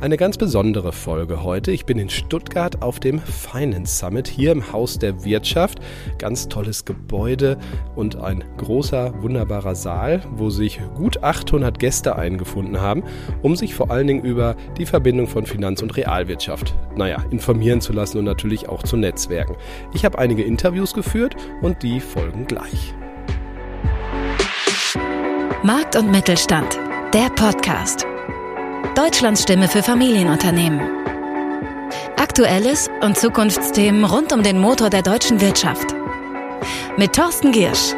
Eine ganz besondere Folge heute. Ich bin in Stuttgart auf dem Finance Summit hier im Haus der Wirtschaft. Ganz tolles Gebäude und ein großer, wunderbarer Saal, wo sich gut 800 Gäste eingefunden haben, um sich vor allen Dingen über die Verbindung von Finanz- und Realwirtschaft, naja, informieren zu lassen und natürlich auch zu Netzwerken. Ich habe einige Interviews geführt und die folgen gleich. Markt und Mittelstand, der Podcast. Deutschlands Stimme für Familienunternehmen. Aktuelles und Zukunftsthemen rund um den Motor der deutschen Wirtschaft. Mit Thorsten Giersch.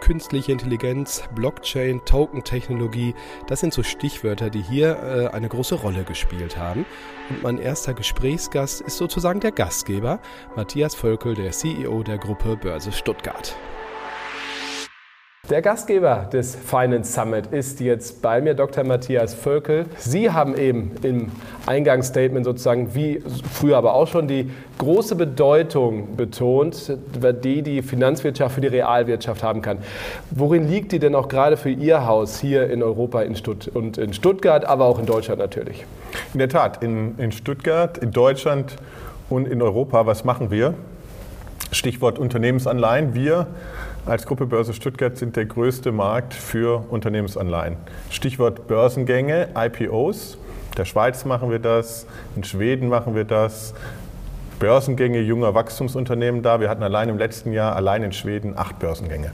Künstliche Intelligenz, Blockchain, Token-Technologie, das sind so Stichwörter, die hier äh, eine große Rolle gespielt haben. Und mein erster Gesprächsgast ist sozusagen der Gastgeber, Matthias Völkel, der CEO der Gruppe Börse Stuttgart. Der Gastgeber des Finance Summit ist jetzt bei mir, Dr. Matthias Völkel. Sie haben eben im Eingangsstatement sozusagen, wie früher aber auch schon, die große Bedeutung betont, die die Finanzwirtschaft für die Realwirtschaft haben kann. Worin liegt die denn auch gerade für Ihr Haus hier in Europa in und in Stuttgart, aber auch in Deutschland natürlich? In der Tat, in, in Stuttgart, in Deutschland und in Europa, was machen wir? Stichwort Unternehmensanleihen. Wir als Gruppe Börse Stuttgart sind der größte Markt für Unternehmensanleihen. Stichwort Börsengänge, IPOs. In der Schweiz machen wir das, in Schweden machen wir das. Börsengänge junger Wachstumsunternehmen da. Wir hatten allein im letzten Jahr, allein in Schweden, acht Börsengänge.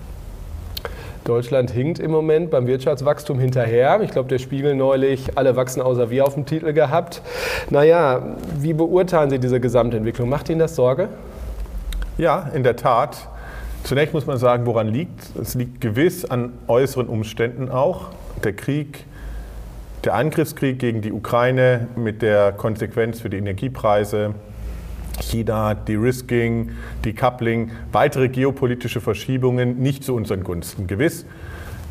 Deutschland hinkt im Moment beim Wirtschaftswachstum hinterher. Ich glaube, der Spiegel neulich, alle wachsen außer wir auf dem Titel gehabt. Naja, wie beurteilen Sie diese Gesamtentwicklung? Macht Ihnen das Sorge? Ja, in der Tat. Zunächst muss man sagen, woran liegt. Es liegt gewiss an äußeren Umständen auch. Der Krieg, der Angriffskrieg gegen die Ukraine mit der Konsequenz für die Energiepreise, China, De-Risking, Decoupling, weitere geopolitische Verschiebungen nicht zu unseren Gunsten. Gewiss.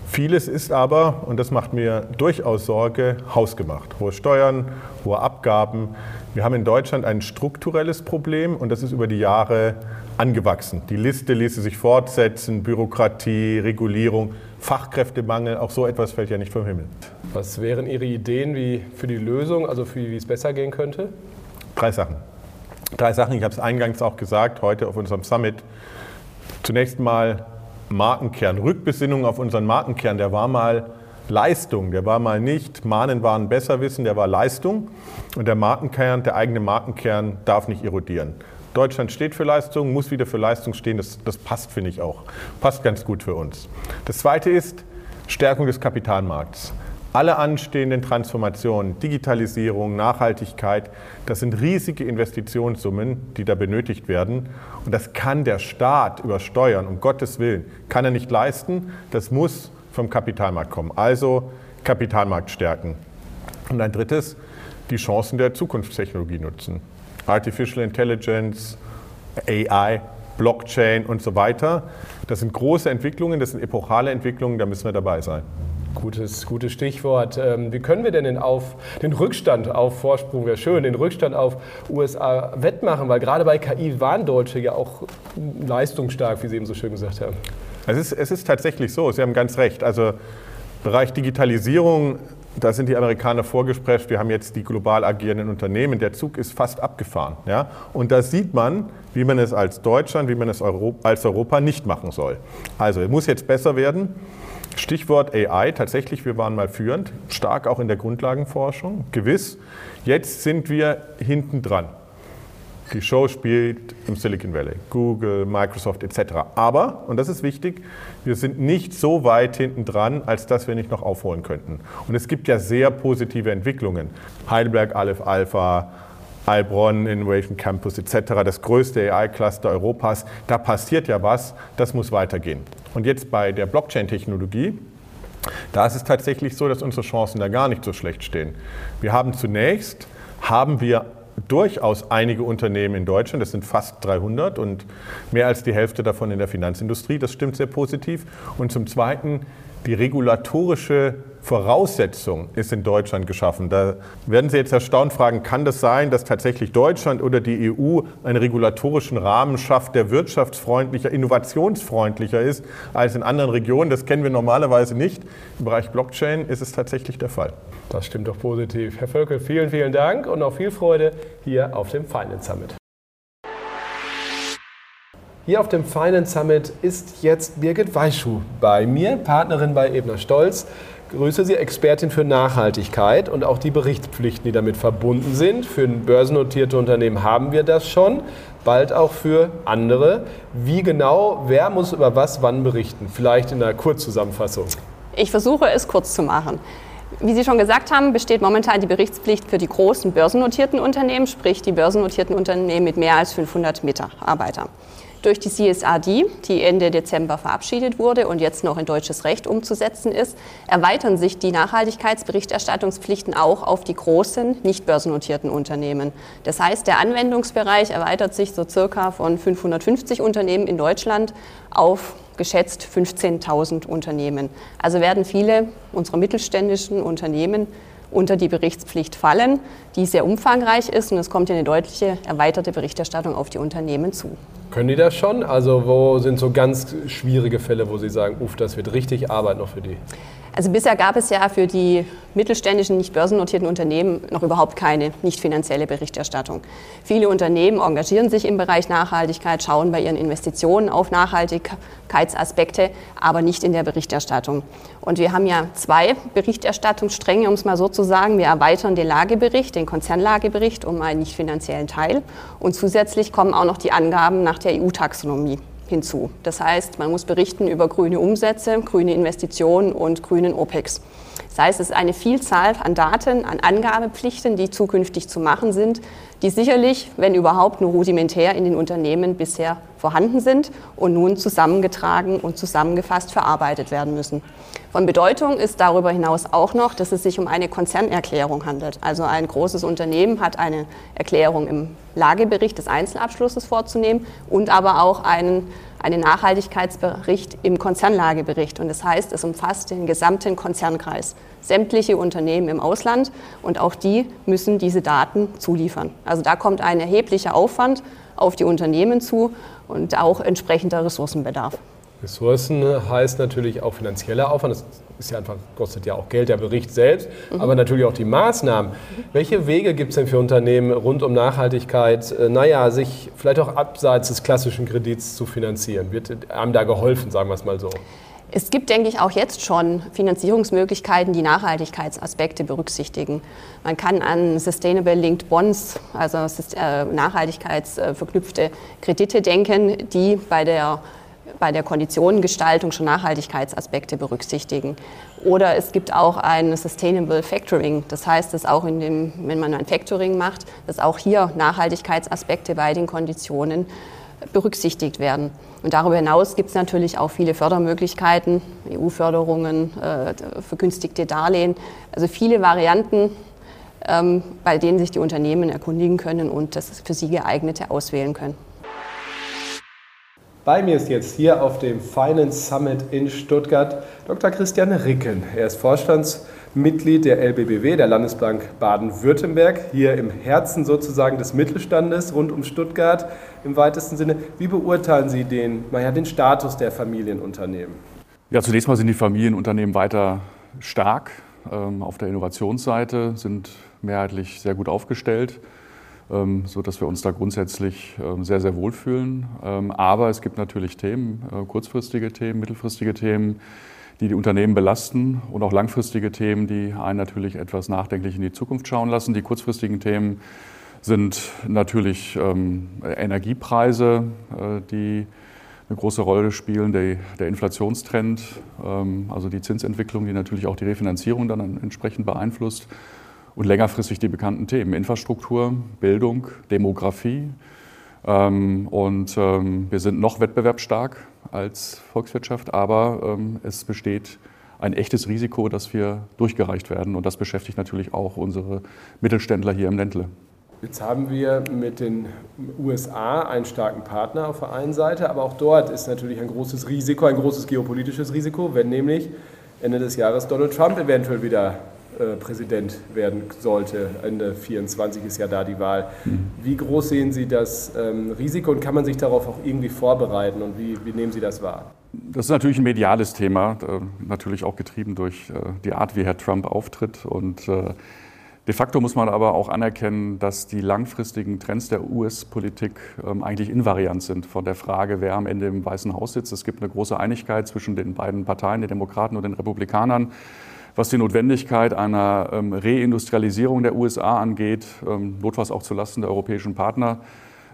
Vieles ist aber, und das macht mir durchaus Sorge, hausgemacht. Hohe Steuern, hohe Abgaben. Wir haben in Deutschland ein strukturelles Problem und das ist über die Jahre angewachsen. Die Liste ließe sich fortsetzen, Bürokratie, Regulierung, Fachkräftemangel, auch so etwas fällt ja nicht vom Himmel. Was wären Ihre Ideen wie für die Lösung, also für wie es besser gehen könnte? Drei Sachen. Drei Sachen, ich habe es eingangs auch gesagt, heute auf unserem Summit. Zunächst mal Markenkern, Rückbesinnung auf unseren Markenkern, der war mal Leistung, der war mal nicht Mahnen waren Besserwissen, der war Leistung und der Markenkern, der eigene Markenkern darf nicht erodieren. Deutschland steht für Leistung, muss wieder für Leistung stehen. Das, das passt, finde ich auch. Passt ganz gut für uns. Das Zweite ist Stärkung des Kapitalmarkts. Alle anstehenden Transformationen, Digitalisierung, Nachhaltigkeit, das sind riesige Investitionssummen, die da benötigt werden. Und das kann der Staat übersteuern, um Gottes Willen. Kann er nicht leisten. Das muss vom Kapitalmarkt kommen. Also Kapitalmarkt stärken. Und ein drittes, die Chancen der Zukunftstechnologie nutzen. Artificial Intelligence, AI, Blockchain und so weiter. Das sind große Entwicklungen, das sind epochale Entwicklungen, da müssen wir dabei sein. Gutes, gutes Stichwort. Ähm, wie können wir denn den, auf, den Rückstand auf Vorsprung, wäre schön, den Rückstand auf USA wettmachen? Weil gerade bei KI waren Deutsche ja auch leistungsstark, wie Sie eben so schön gesagt haben. Es ist, es ist tatsächlich so, Sie haben ganz recht. Also Bereich Digitalisierung da sind die Amerikaner vorgesprescht, wir haben jetzt die global agierenden Unternehmen, der Zug ist fast abgefahren. Ja? Und da sieht man, wie man es als Deutschland, wie man es als Europa nicht machen soll. Also, es muss jetzt besser werden. Stichwort AI, tatsächlich, wir waren mal führend, stark auch in der Grundlagenforschung, gewiss. Jetzt sind wir hinten dran. Die Show spielt im Silicon Valley, Google, Microsoft etc. Aber, und das ist wichtig, wir sind nicht so weit hinten dran, als dass wir nicht noch aufholen könnten. Und es gibt ja sehr positive Entwicklungen. Heidelberg Aleph Alpha, Heilbronn Innovation Campus etc., das größte AI-Cluster Europas. Da passiert ja was, das muss weitergehen. Und jetzt bei der Blockchain-Technologie, da ist es tatsächlich so, dass unsere Chancen da gar nicht so schlecht stehen. Wir haben zunächst, haben wir durchaus einige Unternehmen in Deutschland, das sind fast 300 und mehr als die Hälfte davon in der Finanzindustrie, das stimmt sehr positiv. Und zum Zweiten die regulatorische Voraussetzung ist in Deutschland geschaffen. Da werden Sie jetzt erstaunt fragen, kann das sein, dass tatsächlich Deutschland oder die EU einen regulatorischen Rahmen schafft, der wirtschaftsfreundlicher, innovationsfreundlicher ist als in anderen Regionen? Das kennen wir normalerweise nicht. Im Bereich Blockchain ist es tatsächlich der Fall. Das stimmt doch positiv. Herr Völkel, vielen, vielen Dank und noch viel Freude hier auf dem Finance Summit. Hier auf dem Finance Summit ist jetzt Birgit Weischuh bei mir, Partnerin bei Ebner Stolz. Grüße Sie, Expertin für Nachhaltigkeit und auch die Berichtspflichten, die damit verbunden sind. Für ein börsennotierte Unternehmen haben wir das schon, bald auch für andere. Wie genau, wer muss über was wann berichten? Vielleicht in einer Kurzzusammenfassung. Ich versuche es kurz zu machen. Wie Sie schon gesagt haben, besteht momentan die Berichtspflicht für die großen börsennotierten Unternehmen, sprich die börsennotierten Unternehmen mit mehr als 500 Mitarbeitern. Durch die CSRD, die Ende Dezember verabschiedet wurde und jetzt noch in deutsches Recht umzusetzen ist, erweitern sich die Nachhaltigkeitsberichterstattungspflichten auch auf die großen, nicht börsennotierten Unternehmen. Das heißt, der Anwendungsbereich erweitert sich so circa von 550 Unternehmen in Deutschland auf geschätzt 15.000 Unternehmen. Also werden viele unserer mittelständischen Unternehmen unter die Berichtspflicht fallen, die sehr umfangreich ist und es kommt eine deutliche erweiterte Berichterstattung auf die Unternehmen zu. Können die das schon? Also wo sind so ganz schwierige Fälle, wo Sie sagen, uff, das wird richtig Arbeit noch für die? Also bisher gab es ja für die mittelständischen, nicht börsennotierten Unternehmen noch überhaupt keine nicht finanzielle Berichterstattung. Viele Unternehmen engagieren sich im Bereich Nachhaltigkeit, schauen bei ihren Investitionen auf Nachhaltigkeitsaspekte, aber nicht in der Berichterstattung. Und wir haben ja zwei Berichterstattungsstränge, um es mal so zu sagen. Wir erweitern den Lagebericht, den Konzernlagebericht um einen nicht finanziellen Teil. Und zusätzlich kommen auch noch die Angaben nach der EU-Taxonomie hinzu. Das heißt, man muss berichten über grüne Umsätze, grüne Investitionen und grünen OPEX. Das heißt, es ist eine Vielzahl an Daten, an Angabepflichten, die zukünftig zu machen sind, die sicherlich, wenn überhaupt, nur rudimentär in den Unternehmen bisher vorhanden sind und nun zusammengetragen und zusammengefasst verarbeitet werden müssen. Von Bedeutung ist darüber hinaus auch noch, dass es sich um eine Konzernerklärung handelt. Also ein großes Unternehmen hat eine Erklärung im Lagebericht des Einzelabschlusses vorzunehmen und aber auch einen, einen Nachhaltigkeitsbericht im Konzernlagebericht. Und das heißt, es umfasst den gesamten Konzernkreis, sämtliche Unternehmen im Ausland und auch die müssen diese Daten zuliefern. Also da kommt ein erheblicher Aufwand auf die Unternehmen zu und auch entsprechender Ressourcenbedarf. Ressourcen heißt natürlich auch finanzieller Aufwand. Das ist ja einfach, kostet ja auch Geld, der Bericht selbst, mhm. aber natürlich auch die Maßnahmen. Welche Wege gibt es denn für Unternehmen rund um Nachhaltigkeit, äh, naja, sich vielleicht auch abseits des klassischen Kredits zu finanzieren? Wird einem da geholfen, sagen wir es mal so? Es gibt, denke ich, auch jetzt schon Finanzierungsmöglichkeiten, die Nachhaltigkeitsaspekte berücksichtigen. Man kann an Sustainable Linked Bonds, also äh, nachhaltigkeitsverknüpfte Kredite denken, die bei der bei der Konditionengestaltung schon Nachhaltigkeitsaspekte berücksichtigen. Oder es gibt auch ein Sustainable Factoring. Das heißt, dass auch in dem, wenn man ein Factoring macht, dass auch hier Nachhaltigkeitsaspekte bei den Konditionen berücksichtigt werden. Und darüber hinaus gibt es natürlich auch viele Fördermöglichkeiten, EU-Förderungen, äh, vergünstigte Darlehen, also viele Varianten, ähm, bei denen sich die Unternehmen erkundigen können und das für sie geeignete auswählen können. Bei mir ist jetzt hier auf dem Finance Summit in Stuttgart Dr. Christian Ricken. Er ist Vorstandsmitglied der LBBW, der Landesbank Baden-Württemberg, hier im Herzen sozusagen des Mittelstandes rund um Stuttgart im weitesten Sinne. Wie beurteilen Sie den, naja, den Status der Familienunternehmen? Ja, zunächst mal sind die Familienunternehmen weiter stark. Ähm, auf der Innovationsseite sind mehrheitlich sehr gut aufgestellt. Ähm, so dass wir uns da grundsätzlich ähm, sehr, sehr wohlfühlen. Ähm, aber es gibt natürlich Themen, äh, kurzfristige Themen, mittelfristige Themen, die die Unternehmen belasten und auch langfristige Themen, die einen natürlich etwas nachdenklich in die Zukunft schauen lassen. Die kurzfristigen Themen sind natürlich Energiepreise, äh, die eine große Rolle spielen, der, der Inflationstrend, also die Zinsentwicklung, die natürlich auch die Refinanzierung dann entsprechend beeinflusst und längerfristig die bekannten Themen Infrastruktur, Bildung, Demografie. Ähm, und ähm, wir sind noch wettbewerbsstark als Volkswirtschaft, aber ähm, es besteht ein echtes Risiko, dass wir durchgereicht werden. Und das beschäftigt natürlich auch unsere Mittelständler hier im Ländle. Jetzt haben wir mit den USA einen starken Partner auf der einen Seite, aber auch dort ist natürlich ein großes Risiko, ein großes geopolitisches Risiko, wenn nämlich Ende des Jahres Donald Trump eventuell wieder Präsident werden sollte. Ende 24 ist ja da die Wahl. Wie groß sehen Sie das ähm, Risiko und kann man sich darauf auch irgendwie vorbereiten und wie, wie nehmen Sie das wahr? Das ist natürlich ein mediales Thema, äh, natürlich auch getrieben durch äh, die Art, wie Herr Trump auftritt. Und äh, de facto muss man aber auch anerkennen, dass die langfristigen Trends der US-Politik ähm, eigentlich invariant sind von der Frage, wer am Ende im Weißen Haus sitzt. Es gibt eine große Einigkeit zwischen den beiden Parteien, den Demokraten und den Republikanern was die Notwendigkeit einer ähm, Reindustrialisierung der USA angeht, ähm, notfalls auch zulasten der europäischen Partner.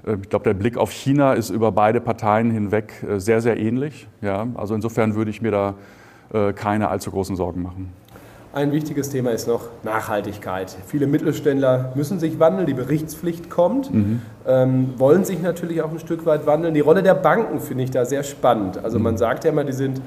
Äh, ich glaube, der Blick auf China ist über beide Parteien hinweg äh, sehr, sehr ähnlich. Ja, also insofern würde ich mir da äh, keine allzu großen Sorgen machen. Ein wichtiges Thema ist noch Nachhaltigkeit. Viele Mittelständler müssen sich wandeln, die Berichtspflicht kommt, mhm. ähm, wollen sich natürlich auch ein Stück weit wandeln. Die Rolle der Banken finde ich da sehr spannend. Also man mhm. sagt ja immer, die sind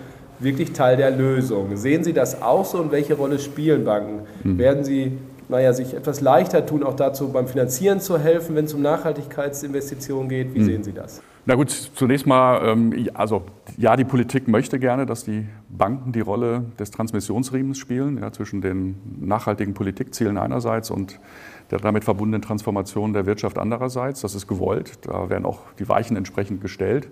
wirklich Teil der Lösung. Sehen Sie das auch so und welche Rolle spielen Banken? Mhm. Werden Sie naja, sich etwas leichter tun, auch dazu beim Finanzieren zu helfen, wenn es um Nachhaltigkeitsinvestitionen geht? Wie mhm. sehen Sie das? Na gut, zunächst mal, ähm, also ja, die Politik möchte gerne, dass die Banken die Rolle des Transmissionsriemens spielen, ja, zwischen den nachhaltigen Politikzielen einerseits und der damit verbundenen Transformation der Wirtschaft andererseits. Das ist gewollt, da werden auch die Weichen entsprechend gestellt.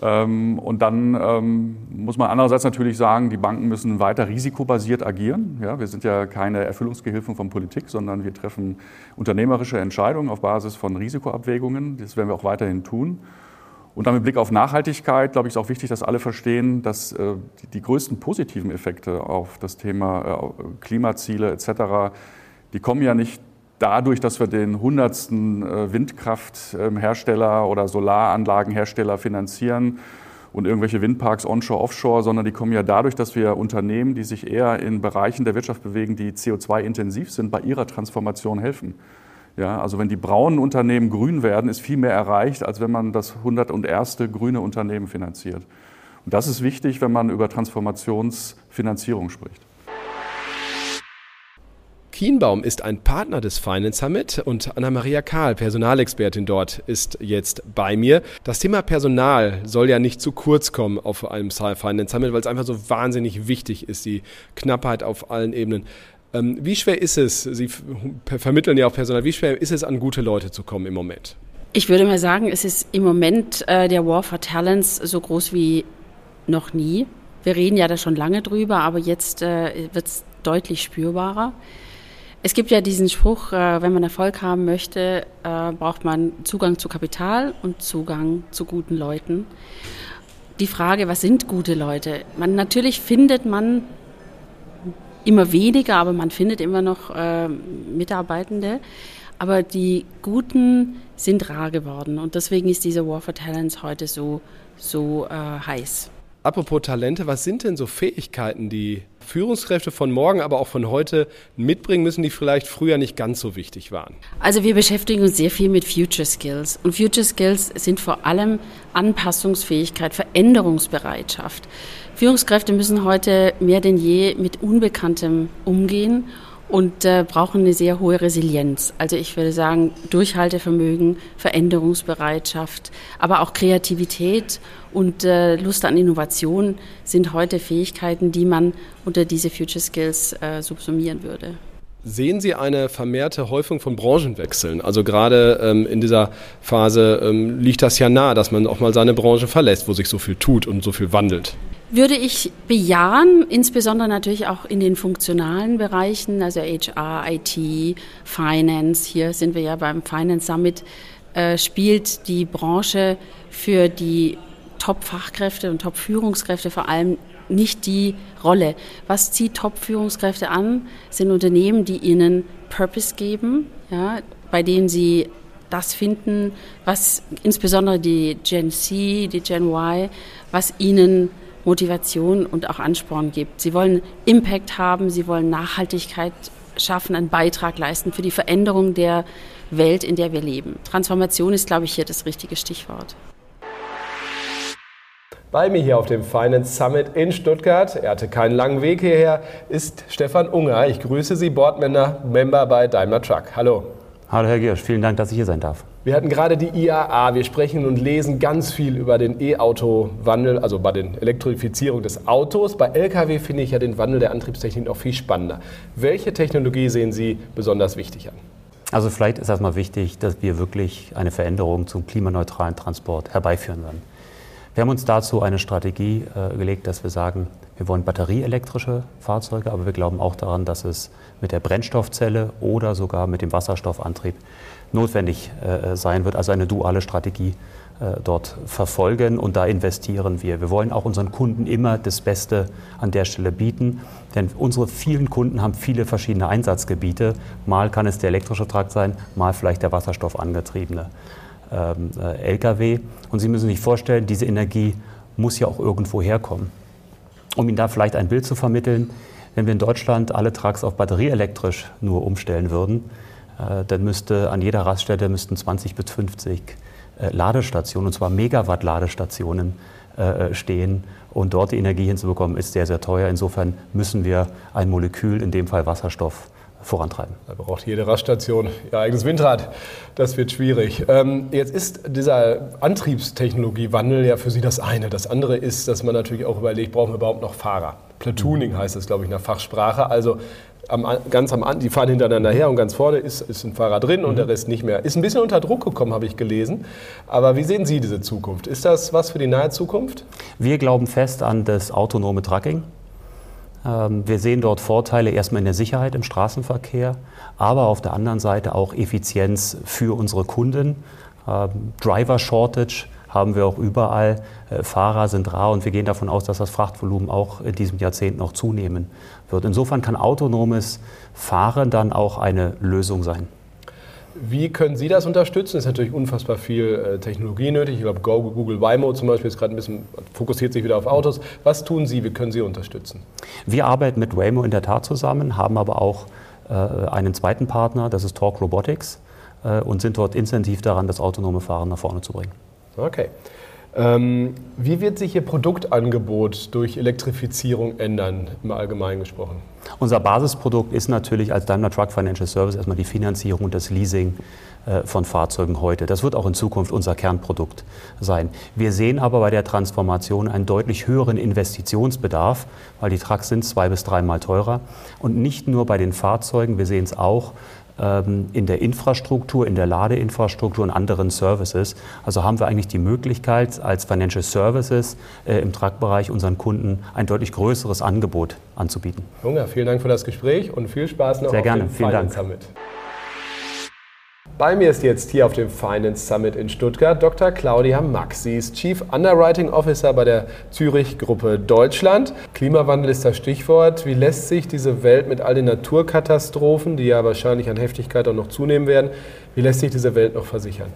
Ähm, und dann ähm, muss man andererseits natürlich sagen, die Banken müssen weiter risikobasiert agieren. Ja, wir sind ja keine Erfüllungsgehilfen von Politik, sondern wir treffen unternehmerische Entscheidungen auf Basis von Risikoabwägungen. Das werden wir auch weiterhin tun. Und dann mit Blick auf Nachhaltigkeit, glaube ich, ist auch wichtig, dass alle verstehen, dass äh, die, größten positiven Effekte auf das Thema äh, Klimaziele etc., die kommen ja nicht dadurch, dass wir den hundertsten äh, Windkrafthersteller oder Solaranlagenhersteller finanzieren und irgendwelche Windparks onshore, offshore, sondern die kommen ja dadurch, dass wir Unternehmen, die sich eher in Bereichen der Wirtschaft bewegen, die CO2-intensiv sind, bei ihrer Transformation helfen. Ja, also wenn die braunen Unternehmen grün werden, ist viel mehr erreicht, als wenn man das 101. grüne Unternehmen finanziert. Und das ist wichtig, wenn man über Transformationsfinanzierung spricht. Kienbaum ist ein Partner des Finance Summit und Anna-Maria Kahl, Personalexpertin dort, ist jetzt bei mir. Das Thema Personal soll ja nicht zu kurz kommen auf einem Finance Summit, weil es einfach so wahnsinnig wichtig ist, die Knappheit auf allen Ebenen. Ähm, wie schwer ist es, Sie vermitteln ja auch Personal, wie schwer ist es, an gute Leute zu kommen im Moment? Ich würde mal sagen, es ist im Moment äh, der War for Talents so groß wie noch nie. Wir reden ja da schon lange drüber, aber jetzt äh, wird es deutlich spürbarer. Es gibt ja diesen Spruch, äh, wenn man Erfolg haben möchte, äh, braucht man Zugang zu Kapital und Zugang zu guten Leuten. Die Frage, was sind gute Leute? Man, natürlich findet man immer weniger, aber man findet immer noch äh, Mitarbeitende. Aber die Guten sind rar geworden und deswegen ist dieser War for Talents heute so, so heiß. Apropos Talente, was sind denn so Fähigkeiten, die Führungskräfte von morgen, aber auch von heute mitbringen müssen, die vielleicht früher nicht ganz so wichtig waren? Also wir beschäftigen uns sehr viel mit Future Skills. Und Future Skills sind vor allem Anpassungsfähigkeit, Veränderungsbereitschaft. Führungskräfte müssen heute mehr denn je mit Unbekanntem umgehen und äh, brauchen eine sehr hohe Resilienz. Also ich würde sagen, Durchhaltevermögen, Veränderungsbereitschaft, aber auch Kreativität und äh, Lust an Innovation sind heute Fähigkeiten, die man unter diese Future Skills äh, subsumieren würde. Sehen Sie eine vermehrte Häufung von Branchenwechseln? Also gerade ähm, in dieser Phase ähm, liegt das ja nah, dass man auch mal seine Branche verlässt, wo sich so viel tut und so viel wandelt. Würde ich bejahen, insbesondere natürlich auch in den funktionalen Bereichen, also HR, IT, Finance. Hier sind wir ja beim Finance Summit, äh, spielt die Branche für die Top-Fachkräfte und Top-Führungskräfte vor allem nicht die Rolle. Was zieht Top-Führungskräfte an, sind Unternehmen, die ihnen Purpose geben, ja, bei denen sie das finden, was insbesondere die Gen C, die Gen Y, was ihnen Motivation und auch Ansporn gibt. Sie wollen Impact haben, sie wollen Nachhaltigkeit schaffen, einen Beitrag leisten für die Veränderung der Welt, in der wir leben. Transformation ist, glaube ich, hier das richtige Stichwort. Bei mir hier auf dem Finance Summit in Stuttgart, er hatte keinen langen Weg hierher, ist Stefan Unger. Ich grüße Sie, Boardmember Member bei Daimler Truck. Hallo. Hallo Herr Giersch, vielen Dank, dass ich hier sein darf. Wir hatten gerade die IAA. Wir sprechen und lesen ganz viel über den E-Auto-Wandel, also bei der Elektrifizierung des Autos. Bei Lkw finde ich ja den Wandel der Antriebstechnik noch viel spannender. Welche Technologie sehen Sie besonders wichtig an? Also vielleicht ist erstmal wichtig, dass wir wirklich eine Veränderung zum klimaneutralen Transport herbeiführen werden. Wir haben uns dazu eine Strategie äh, gelegt, dass wir sagen, wir wollen batterieelektrische Fahrzeuge, aber wir glauben auch daran, dass es mit der Brennstoffzelle oder sogar mit dem Wasserstoffantrieb notwendig äh, sein wird. Also eine duale Strategie äh, dort verfolgen und da investieren wir. Wir wollen auch unseren Kunden immer das Beste an der Stelle bieten, denn unsere vielen Kunden haben viele verschiedene Einsatzgebiete. Mal kann es der elektrische Trakt sein, mal vielleicht der wasserstoffangetriebene ähm, äh, Lkw. Und Sie müssen sich vorstellen, diese Energie muss ja auch irgendwo herkommen. Um Ihnen da vielleicht ein Bild zu vermitteln, wenn wir in Deutschland alle Trucks auf batterieelektrisch nur umstellen würden, dann müsste an jeder Raststätte müssten 20 bis 50 äh, Ladestationen, und zwar Megawatt-Ladestationen, äh, stehen. Und dort die Energie hinzubekommen, ist sehr, sehr teuer. Insofern müssen wir ein Molekül, in dem Fall Wasserstoff, vorantreiben. Da braucht jede Raststation ihr eigenes Windrad. Das wird schwierig. Ähm, jetzt ist dieser Antriebstechnologiewandel ja für Sie das eine. Das andere ist, dass man natürlich auch überlegt, brauchen wir überhaupt noch Fahrer? Platooning heißt das, glaube ich, in der Fachsprache. Also am, ganz am die fahren hintereinander her und ganz vorne ist, ist ein Fahrer drin und mhm. der Rest nicht mehr. Ist ein bisschen unter Druck gekommen, habe ich gelesen. Aber wie sehen Sie diese Zukunft? Ist das was für die nahe Zukunft? Wir glauben fest an das autonome Tracking. Ähm, wir sehen dort Vorteile erstmal in der Sicherheit im Straßenverkehr, aber auf der anderen Seite auch Effizienz für unsere Kunden. Ähm, Driver Shortage haben wir auch überall. Äh, Fahrer sind rar und wir gehen davon aus, dass das Frachtvolumen auch in diesem Jahrzehnt noch zunehmen wird. Insofern kann autonomes Fahren dann auch eine Lösung sein. Wie können Sie das unterstützen? Es ist natürlich unfassbar viel äh, Technologie nötig. Ich glaube, Google Waymo zum Beispiel ist gerade ein bisschen, fokussiert sich wieder auf Autos. Was tun Sie? Wie können Sie unterstützen? Wir arbeiten mit Waymo in der Tat zusammen, haben aber auch äh, einen zweiten Partner, das ist Talk Robotics, und sind dort intensiv daran, das autonome Fahren nach vorne zu bringen. Okay. Ähm, wie wird sich Ihr Produktangebot durch Elektrifizierung ändern, im Allgemeinen gesprochen? Unser Basisprodukt ist natürlich als Daimler Truck Financial Service erstmal die Finanzierung und das Leasing äh, von Fahrzeugen heute. Das wird auch in Zukunft unser Kernprodukt sein. Wir sehen aber bei der Transformation einen deutlich höheren Investitionsbedarf, weil die Trucks sind zwei bis dreimal teurer. Und nicht nur bei den Fahrzeugen, wir sehen es auch in der Infrastruktur, in der Ladeinfrastruktur und anderen Services. Also haben wir eigentlich die Möglichkeit, als Financial Services äh, im Truckbereich unseren Kunden ein deutlich größeres Angebot anzubieten. Junger, vielen Dank für das Gespräch und viel Spaß noch Sehr auf gerne. dem vielen Finance Dank. Summit. Bei mir ist jetzt hier auf dem Finance Summit in Stuttgart Dr. Claudia Max. Sie ist Chief Underwriting Officer bei der Zürich Gruppe Deutschland. Klimawandel ist das Stichwort. Wie lässt sich diese Welt mit all den Naturkatastrophen, die ja wahrscheinlich an Heftigkeit auch noch zunehmen werden, wie lässt sich diese Welt noch versichern?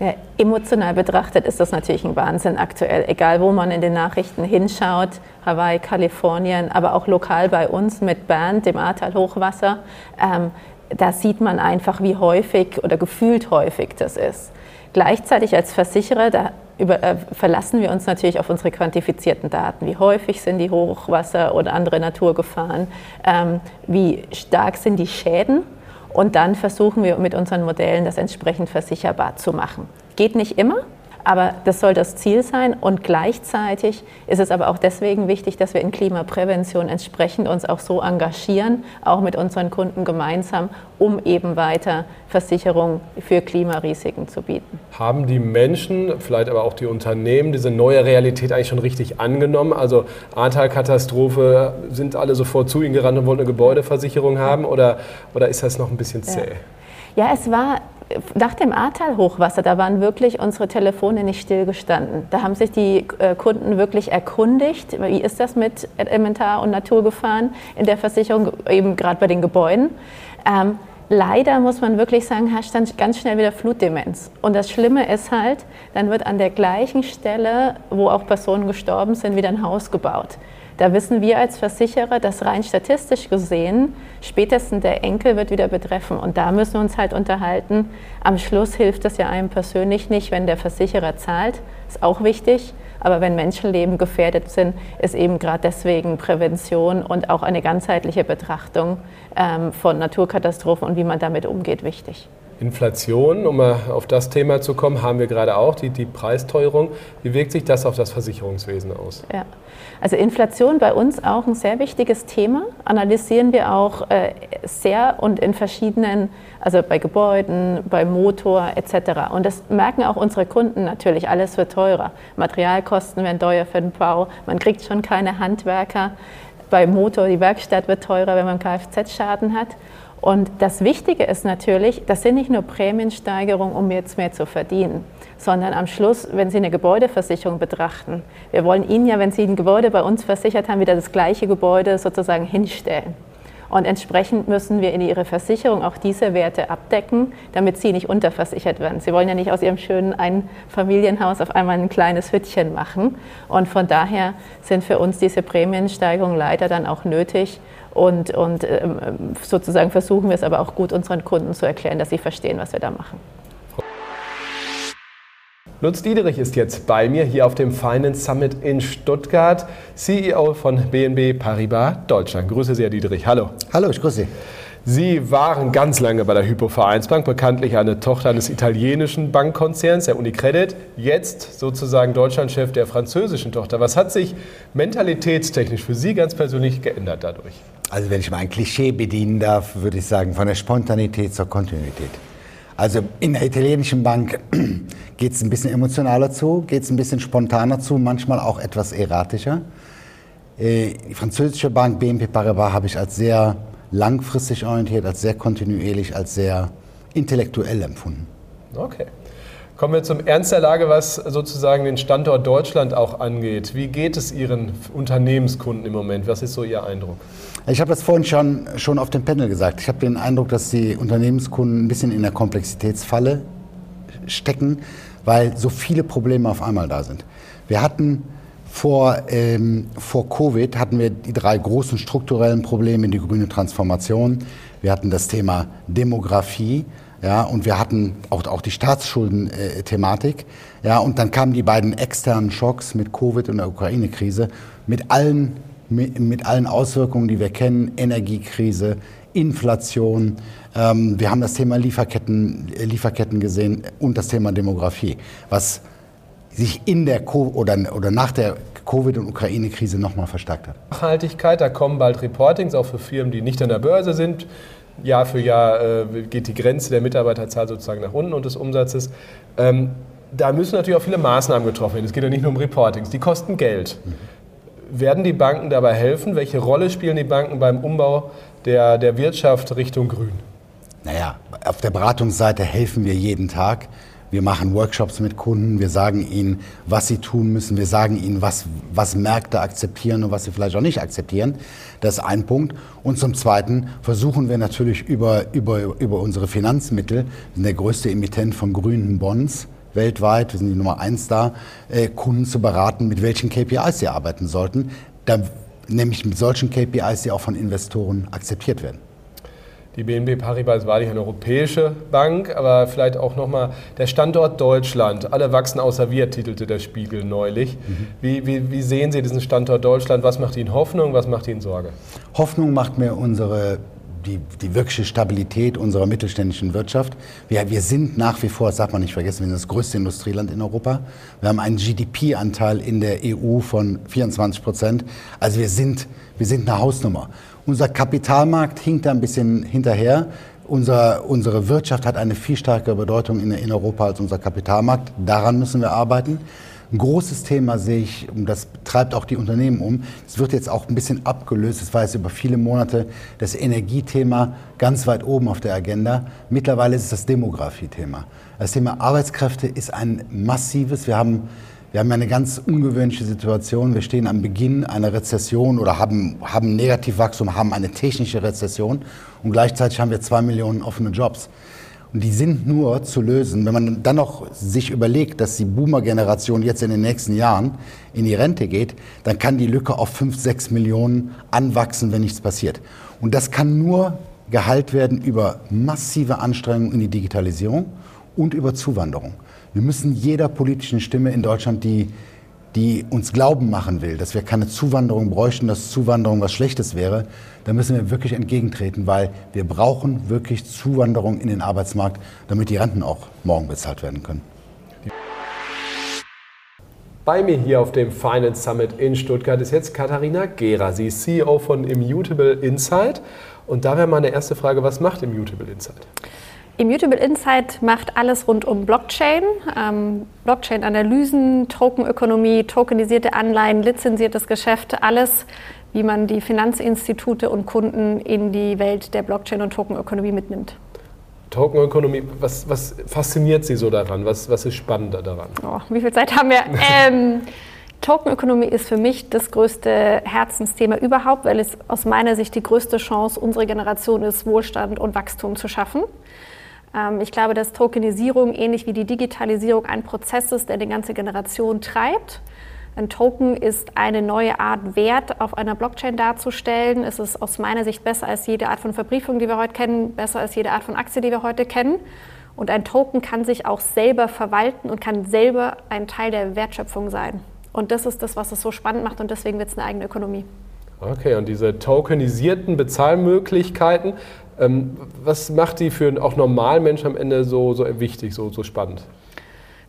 Ja, emotional betrachtet ist das natürlich ein Wahnsinn aktuell. Egal, wo man in den Nachrichten hinschaut, Hawaii, Kalifornien, aber auch lokal bei uns mit Bern, dem Ahrtal-Hochwasser. Ähm, da sieht man einfach, wie häufig oder gefühlt häufig das ist. Gleichzeitig als Versicherer, da über, äh, verlassen wir uns natürlich auf unsere quantifizierten Daten. Wie häufig sind die Hochwasser oder andere Naturgefahren? Ähm, wie stark sind die Schäden? Und dann versuchen wir mit unseren Modellen das entsprechend versicherbar zu machen. Geht nicht immer, aber das soll das Ziel sein. Und gleichzeitig ist es aber auch deswegen wichtig, dass wir in Klimaprävention entsprechend uns auch so engagieren, auch mit unseren Kunden gemeinsam, um eben weiter Versicherung für Klimarisiken zu bieten. Haben die Menschen, vielleicht aber auch die Unternehmen, diese neue Realität eigentlich schon richtig angenommen? Also Ahrtal-Katastrophe, sind alle sofort zu Ihnen gerannt und wollten eine Gebäudeversicherung haben oder, oder ist das noch ein bisschen zäh? Ja, ja es war nach dem Ahrtal-Hochwasser, da waren wirklich unsere Telefone nicht stillgestanden. Da haben sich die äh, Kunden wirklich erkundigt, wie ist das mit Elementar- und Naturgefahren in der Versicherung, eben gerade bei den Gebäuden. Ähm, leider muss man wirklich sagen, herrscht dann ganz schnell wieder Flutdemenz. Und das Schlimme ist halt, dann wird an der gleichen Stelle, wo auch Personen gestorben sind, wieder ein Haus gebaut. Da wissen wir als Versicherer, dass rein statistisch gesehen spätestens der Enkel wird wieder betreffen. Und da müssen wir uns halt unterhalten. Am Schluss hilft es ja einem persönlich nicht, wenn der Versicherer zahlt. Ist auch wichtig. Aber wenn Menschenleben gefährdet sind, ist eben gerade deswegen Prävention und auch eine ganzheitliche Betrachtung ähm, von Naturkatastrophen und wie man damit umgeht wichtig. Inflation, um mal auf das Thema zu kommen, haben wir gerade auch, die, die Preisteuerung. Wie wirkt sich das auf das Versicherungswesen aus? Ja. Also Inflation bei uns auch ein sehr wichtiges Thema. Analysieren wir auch äh, sehr und in verschiedenen, also bei Gebäuden, bei Motor etc. Und das merken auch unsere Kunden natürlich. Alles wird teurer. Materialkosten werden teuer für den Bau. Man kriegt schon keine Handwerker. Bei Motor, die Werkstatt wird teurer, wenn man Kfz-Schaden hat. Und das Wichtige ist natürlich, das sind nicht nur Prämiensteigerungen, um jetzt mehr zu verdienen, sondern am Schluss, wenn Sie eine Gebäudeversicherung betrachten, wir wollen Ihnen ja, wenn Sie ein Gebäude bei uns versichert haben, wieder das gleiche Gebäude sozusagen hinstellen. Und entsprechend müssen wir in Ihre Versicherung auch diese Werte abdecken, damit Sie nicht unterversichert werden. Sie wollen ja nicht aus Ihrem schönen Einfamilienhaus auf einmal ein kleines Hüttchen machen. Und von daher sind für uns diese Prämiensteigerungen leider dann auch nötig, und, und ähm, sozusagen versuchen wir es aber auch gut unseren Kunden zu erklären, dass sie verstehen, was wir da machen. Lutz Diederich ist jetzt bei mir hier auf dem Finance Summit in Stuttgart, CEO von BNB Paribas Deutschland. Grüße Sie, Herr Diederich. Hallo. Hallo, ich grüße Sie. Sie waren ganz lange bei der Hypo-Vereinsbank, bekanntlich eine Tochter eines italienischen Bankkonzerns, der Unicredit, jetzt sozusagen Deutschlandchef der französischen Tochter. Was hat sich mentalitätstechnisch für Sie ganz persönlich geändert dadurch? Also wenn ich mal ein Klischee bedienen darf, würde ich sagen, von der Spontanität zur Kontinuität. Also in der italienischen Bank geht es ein bisschen emotionaler zu, geht es ein bisschen spontaner zu, manchmal auch etwas erratischer. Äh, die französische Bank BNP Paribas habe ich als sehr langfristig orientiert, als sehr kontinuierlich, als sehr intellektuell empfunden. Okay. Kommen wir zum Ernst der Lage, was sozusagen den Standort Deutschland auch angeht. Wie geht es Ihren Unternehmenskunden im Moment? Was ist so Ihr Eindruck? Ich habe das vorhin schon, schon auf dem Panel gesagt. Ich habe den Eindruck, dass die Unternehmenskunden ein bisschen in der Komplexitätsfalle stecken, weil so viele Probleme auf einmal da sind. Wir hatten vor, ähm, vor Covid hatten wir die drei großen strukturellen Probleme, die grüne Transformation. Wir hatten das Thema Demografie. Ja, und wir hatten auch, auch die Staatsschulden-Thematik. Ja, und dann kamen die beiden externen Schocks mit Covid und der Ukraine-Krise mit allen, mit, mit, allen Auswirkungen, die wir kennen. Energiekrise, Inflation. Ähm, wir haben das Thema Lieferketten, Lieferketten gesehen und das Thema Demografie, was sich in der Co oder, oder nach der Covid- und Ukraine-Krise nochmal verstärkt hat. Nachhaltigkeit, da kommen bald Reportings, auch für Firmen, die nicht an der Börse sind. Jahr für Jahr äh, geht die Grenze der Mitarbeiterzahl sozusagen nach unten und des Umsatzes. Ähm, da müssen natürlich auch viele Maßnahmen getroffen werden. Es geht ja nicht nur um Reportings, die kosten Geld. Mhm. Werden die Banken dabei helfen? Welche Rolle spielen die Banken beim Umbau der, der Wirtschaft Richtung Grün? Naja, auf der Beratungsseite helfen wir jeden Tag. Wir machen Workshops mit Kunden, wir sagen ihnen, was sie tun müssen, wir sagen ihnen, was, was Märkte akzeptieren und was sie vielleicht auch nicht akzeptieren. Das ist ein Punkt. Und zum Zweiten versuchen wir natürlich über, über, über unsere Finanzmittel, wir sind der größte Emittent von grünen Bonds, weltweit, wir sind die Nummer eins da, äh, Kunden zu beraten, mit welchen KPIs sie arbeiten sollten, da, nämlich mit solchen KPIs, die auch von Investoren akzeptiert werden. Die BNB Paribas war nicht eine europäische Bank, aber vielleicht auch nochmal der Standort Deutschland. Alle wachsen außer wir, titelte der Spiegel neulich. Mhm. Wie, wie, wie, sehen Sie diesen Standort Deutschland? Was macht Ihnen Hoffnung, was macht Ihnen Sorge? Hoffnung macht mir unsere die, die wirkliche Stabilität unserer mittelständischen Wirtschaft. Wir, wir sind nach wie vor, das darf man nicht vergessen, wir sind das größte Industrieland in Europa. Wir haben einen GDP-Anteil in der EU von 24 Prozent. Also wir sind, wir sind eine Hausnummer. Unser Kapitalmarkt hinkt da ein bisschen hinterher. Unser, unsere Wirtschaft hat eine viel stärkere Bedeutung in, in Europa als unser Kapitalmarkt. Daran müssen wir arbeiten. Ein großes Thema sehe ich, und das treibt auch die Unternehmen um, es wird jetzt auch ein bisschen abgelöst, es war jetzt über viele Monate das Energiethema ganz weit oben auf der Agenda. Mittlerweile ist es das Demografiethema. Das Thema Arbeitskräfte ist ein massives. Wir haben wir haben eine ganz ungewöhnliche Situation. Wir stehen am Beginn einer Rezession oder haben, haben Negativwachstum, haben eine technische Rezession und gleichzeitig haben wir zwei Millionen offene Jobs. Und die sind nur zu lösen, wenn man dann noch sich überlegt, dass die Boomer-Generation jetzt in den nächsten Jahren in die Rente geht, dann kann die Lücke auf fünf, sechs Millionen anwachsen, wenn nichts passiert. Und das kann nur geheilt werden über massive Anstrengungen in die Digitalisierung und über Zuwanderung. Wir müssen jeder politischen Stimme in Deutschland die, die uns glauben machen will, dass wir keine Zuwanderung bräuchten, dass Zuwanderung was Schlechtes wäre, dann müssen wir wirklich entgegentreten, weil wir brauchen wirklich Zuwanderung in den Arbeitsmarkt, damit die Renten auch morgen bezahlt werden können. Bei mir hier auf dem Finance Summit in Stuttgart ist jetzt Katharina Gera. Sie ist CEO von Immutable Insight. Und da wäre meine erste Frage, was macht Immutable Insight? Immutable Insight macht alles rund um Blockchain, ähm, Blockchain-Analysen, Tokenökonomie, tokenisierte Anleihen, lizenziertes Geschäft, alles, wie man die Finanzinstitute und Kunden in die Welt der Blockchain- und Tokenökonomie mitnimmt. Tokenökonomie, was, was fasziniert Sie so daran? Was, was ist spannender daran? Oh, wie viel Zeit haben wir? ähm, Tokenökonomie ist für mich das größte Herzensthema überhaupt, weil es aus meiner Sicht die größte Chance unserer Generation ist, Wohlstand und Wachstum zu schaffen. Ähm, ich glaube, dass Tokenisierung ähnlich wie die Digitalisierung ein Prozess ist, der die ganze Generation treibt. Ein Token ist eine neue Art Wert auf einer Blockchain darzustellen. Es ist aus meiner Sicht besser als jede Art von Verbriefung, die wir heute kennen, besser als jede Art von Aktie, die wir heute kennen. Und ein Token kann sich auch selber verwalten und kann selber ein Teil der Wertschöpfung sein. Und das ist das, was es so spannend macht und deswegen wird es eine eigene Ökonomie. Okay, und diese tokenisierten Bezahlmöglichkeiten, was macht die für auch Normalmenschen am Ende so, so wichtig, so, so spannend?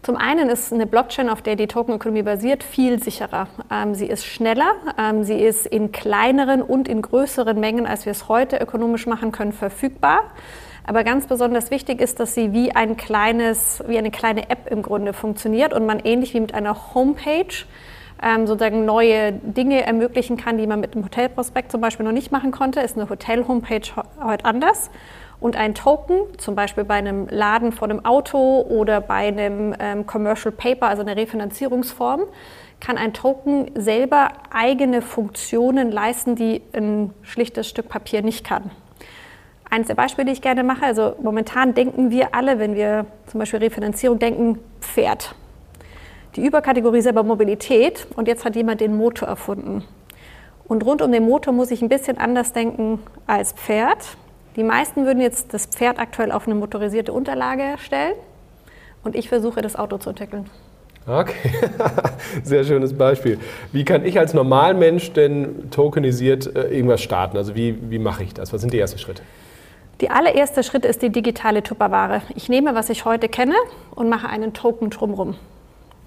Zum einen ist eine Blockchain, auf der die Tokenökonomie basiert, viel sicherer. Ähm, sie ist schneller, ähm, sie ist in kleineren und in größeren Mengen, als wir es heute ökonomisch machen können, verfügbar. Aber ganz besonders wichtig ist, dass sie wie ein kleines, wie eine kleine App im Grunde funktioniert und man ähnlich wie mit einer Homepage ähm, sozusagen neue Dinge ermöglichen kann, die man mit einem Hotelprospekt zum Beispiel noch nicht machen konnte. Ist eine Hotel-Homepage heute anders. Und ein Token, zum Beispiel bei einem Laden vor einem Auto oder bei einem ähm, Commercial Paper, also einer Refinanzierungsform, kann ein Token selber eigene Funktionen leisten, die ein schlichtes Stück Papier nicht kann. Eines der Beispiele, die ich gerne mache, also momentan denken wir alle, wenn wir zum Beispiel Refinanzierung denken, Pferd. Die Überkategorie ist aber Mobilität und jetzt hat jemand den Motor erfunden. Und rund um den Motor muss ich ein bisschen anders denken als Pferd. Die meisten würden jetzt das Pferd aktuell auf eine motorisierte Unterlage stellen und ich versuche das Auto zu entwickeln. Okay, sehr schönes Beispiel. Wie kann ich als Normalmensch denn tokenisiert äh, irgendwas starten? Also wie, wie mache ich das? Was sind die ersten Schritte? Die allererste Schritt ist die digitale Tupperware. Ich nehme, was ich heute kenne und mache einen Token drumherum.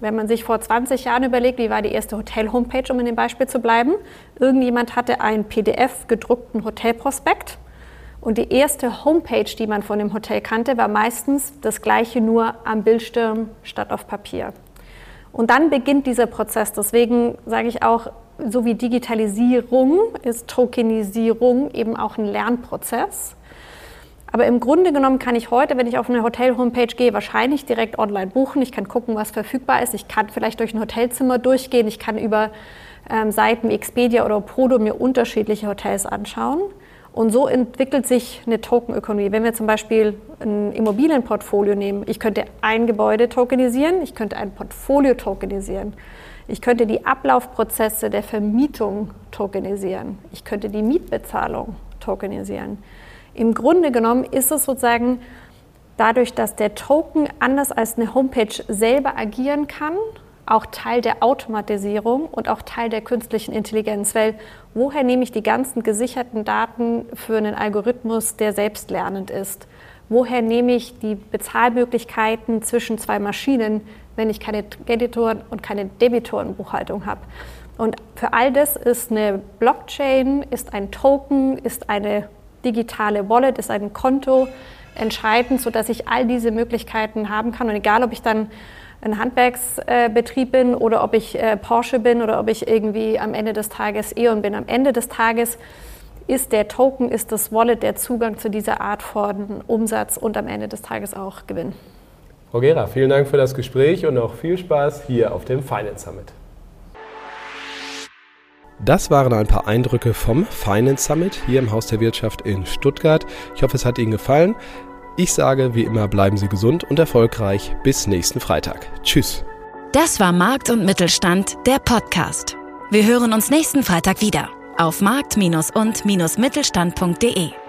Wenn man sich vor 20 Jahren überlegt, wie war die erste Hotel-Homepage, um in dem Beispiel zu bleiben, irgendjemand hatte einen PDF gedruckten Hotelprospekt und die erste Homepage, die man von dem Hotel kannte, war meistens das gleiche nur am Bildschirm statt auf Papier. Und dann beginnt dieser Prozess. Deswegen sage ich auch, so wie Digitalisierung ist Tokenisierung eben auch ein Lernprozess. Aber im Grunde genommen kann ich heute, wenn ich auf eine Hotel-Homepage gehe, wahrscheinlich direkt online buchen. Ich kann gucken, was verfügbar ist. Ich kann vielleicht durch ein Hotelzimmer durchgehen. Ich kann über ähm, Seiten wie Expedia oder Prodo mir unterschiedliche Hotels anschauen. Und so entwickelt sich eine Tokenökonomie. Wenn wir zum Beispiel ein Immobilienportfolio nehmen, ich könnte ein Gebäude tokenisieren, ich könnte ein Portfolio tokenisieren, ich könnte die Ablaufprozesse der Vermietung tokenisieren, ich könnte die Mietbezahlung tokenisieren. Im Grunde genommen ist es sozusagen dadurch, dass der Token anders als eine Homepage selber agieren kann, auch Teil der Automatisierung und auch Teil der künstlichen Intelligenz. Weil woher nehme ich die ganzen gesicherten Daten für einen Algorithmus, der selbstlernend ist? Woher nehme ich die Bezahlmöglichkeiten zwischen zwei Maschinen, wenn ich keine Kreditoren- und keine Debitorenbuchhaltung habe? Und für all das ist eine Blockchain, ist ein Token, ist eine digitale Wallet, ist ein Konto entscheidend, sodass ich all diese Möglichkeiten haben kann. Und egal, ob ich dann ein Handwerksbetrieb bin oder ob ich äh, Porsche bin oder ob ich irgendwie am Ende des Tages E.ON bin. Am Ende des Tages ist der Token, ist das Wallet der Zugang zu dieser Art von Umsatz und am Ende des Tages auch Gewinn. Frau Gera, vielen Dank für das Gespräch und auch viel Spaß hier auf dem Finance Summit. Das waren ein paar Eindrücke vom Finance Summit hier im Haus der Wirtschaft in Stuttgart. Ich hoffe, es hat Ihnen gefallen. Ich sage wie immer, bleiben Sie gesund und erfolgreich. Bis nächsten Freitag. Tschüss. Das war Markt und Mittelstand, der Podcast. Wir hören uns nächsten Freitag wieder auf markt- und-mittelstand.de.